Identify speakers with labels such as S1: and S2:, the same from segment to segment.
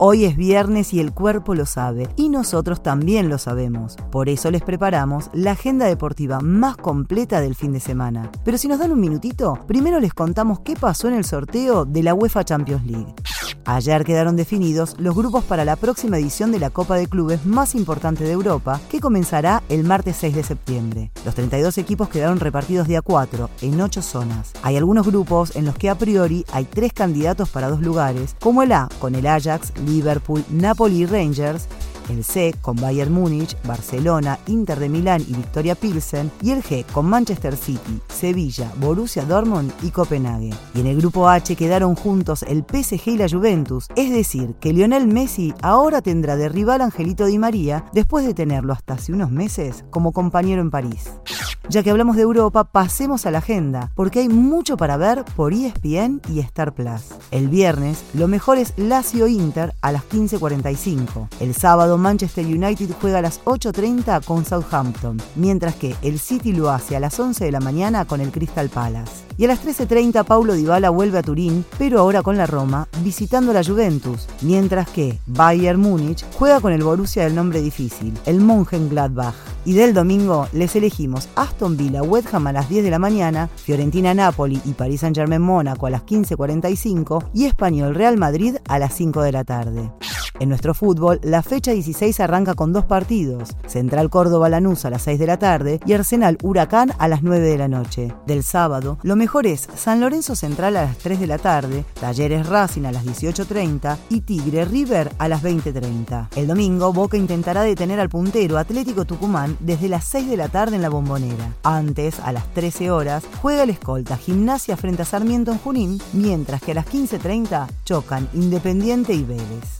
S1: Hoy es viernes y el cuerpo lo sabe, y nosotros también lo sabemos. Por eso les preparamos la agenda deportiva más completa del fin de semana. Pero si nos dan un minutito, primero les contamos qué pasó en el sorteo de la UEFA Champions League. Ayer quedaron definidos los grupos para la próxima edición de la Copa de Clubes más importante de Europa, que comenzará el martes 6 de septiembre. Los 32 equipos quedaron repartidos de a 4, en 8 zonas. Hay algunos grupos en los que a priori hay tres candidatos para dos lugares, como el A, con el Ajax, Liverpool, Napoli y Rangers, el C con Bayern Múnich, Barcelona, Inter de Milán y Victoria Pilsen, y el G con Manchester City, Sevilla, Borussia Dortmund y Copenhague. Y en el grupo H quedaron juntos el PSG y la Juventus, es decir, que Lionel Messi ahora tendrá de rival Angelito Di María después de tenerlo hasta hace unos meses como compañero en París. Ya que hablamos de Europa, pasemos a la agenda, porque hay mucho para ver por ESPN y Star Plus. El viernes, lo mejor es Lazio Inter a las 15.45. El sábado, Manchester United juega a las 8.30 con Southampton, mientras que el City lo hace a las 11 de la mañana con el Crystal Palace. Y a las 13.30 Paulo Dybala vuelve a Turín, pero ahora con la Roma, visitando la Juventus, mientras que Bayern Múnich juega con el Borussia del nombre difícil, el Mönchengladbach. Y del domingo les elegimos Villa West Ham a las 10 de la mañana, Fiorentina Napoli y Paris Saint-Germain Mónaco a las 15.45 y Español Real Madrid a las 5 de la tarde. En nuestro fútbol, la fecha 16 arranca con dos partidos, Central Córdoba Lanús a las 6 de la tarde y Arsenal Huracán a las 9 de la noche. Del sábado, lo mejor es San Lorenzo Central a las 3 de la tarde, Talleres Racing a las 18.30 y Tigre River a las 20.30. El domingo, Boca intentará detener al puntero Atlético Tucumán desde las 6 de la tarde en la bombonera. Antes, a las 13 horas, juega el escolta Gimnasia frente a Sarmiento en Junín, mientras que a las 15.30 chocan Independiente y Vélez.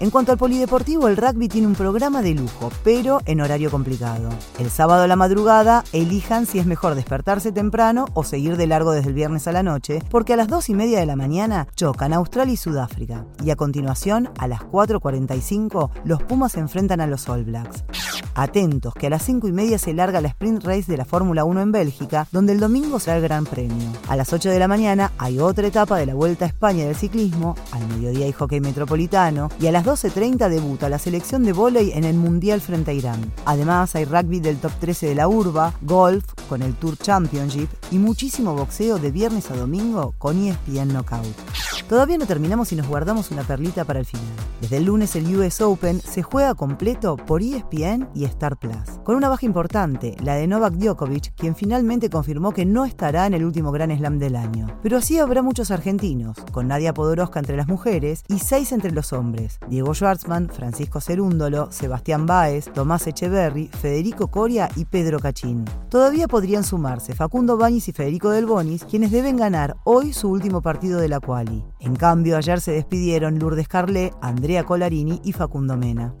S1: En cuanto al polideportivo, el rugby tiene un programa de lujo, pero en horario complicado. El sábado a la madrugada, elijan si es mejor despertarse temprano o seguir de largo desde el viernes a la noche, porque a las 2 y media de la mañana chocan Australia y Sudáfrica. Y a continuación, a las 4.45, los Pumas se enfrentan a los All Blacks. Atentos, que a las 5 y media se larga la sprint race de la Fórmula 1 en Bélgica, donde el domingo será el Gran Premio. A las 8 de la mañana hay otra etapa de la Vuelta a España del ciclismo, al mediodía hay hockey metropolitano, y a las 12.30 debuta la selección de vóley en el Mundial frente a Irán. Además hay rugby del top 13 de la urba, golf con el Tour Championship y muchísimo boxeo de viernes a domingo con ESPN Knockout. Todavía no terminamos y nos guardamos una perlita para el final. Desde el lunes el US Open se juega completo por ESPN y Star Plus, con una baja importante, la de Novak Djokovic, quien finalmente confirmó que no estará en el último Gran Slam del año. Pero así habrá muchos argentinos, con Nadia Podoroska entre las mujeres y seis entre los hombres, Diego Schwartzman, Francisco Cerúndolo, Sebastián Báez, Tomás Echeverry, Federico Coria y Pedro Cachín. Todavía podrían sumarse Facundo Bañis y Federico Del Bonis, quienes deben ganar hoy su último partido de la quali. En cambio, ayer se despidieron Lourdes Carlé, Andrea Colarini y Facundo Mena.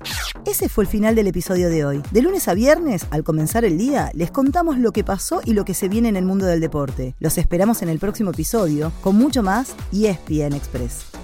S1: Ese fue el final del episodio de hoy. De lunes a viernes, al comenzar el día, les contamos lo que pasó y lo que se viene en el mundo del deporte. Los esperamos en el próximo episodio con mucho más y ESPN Express.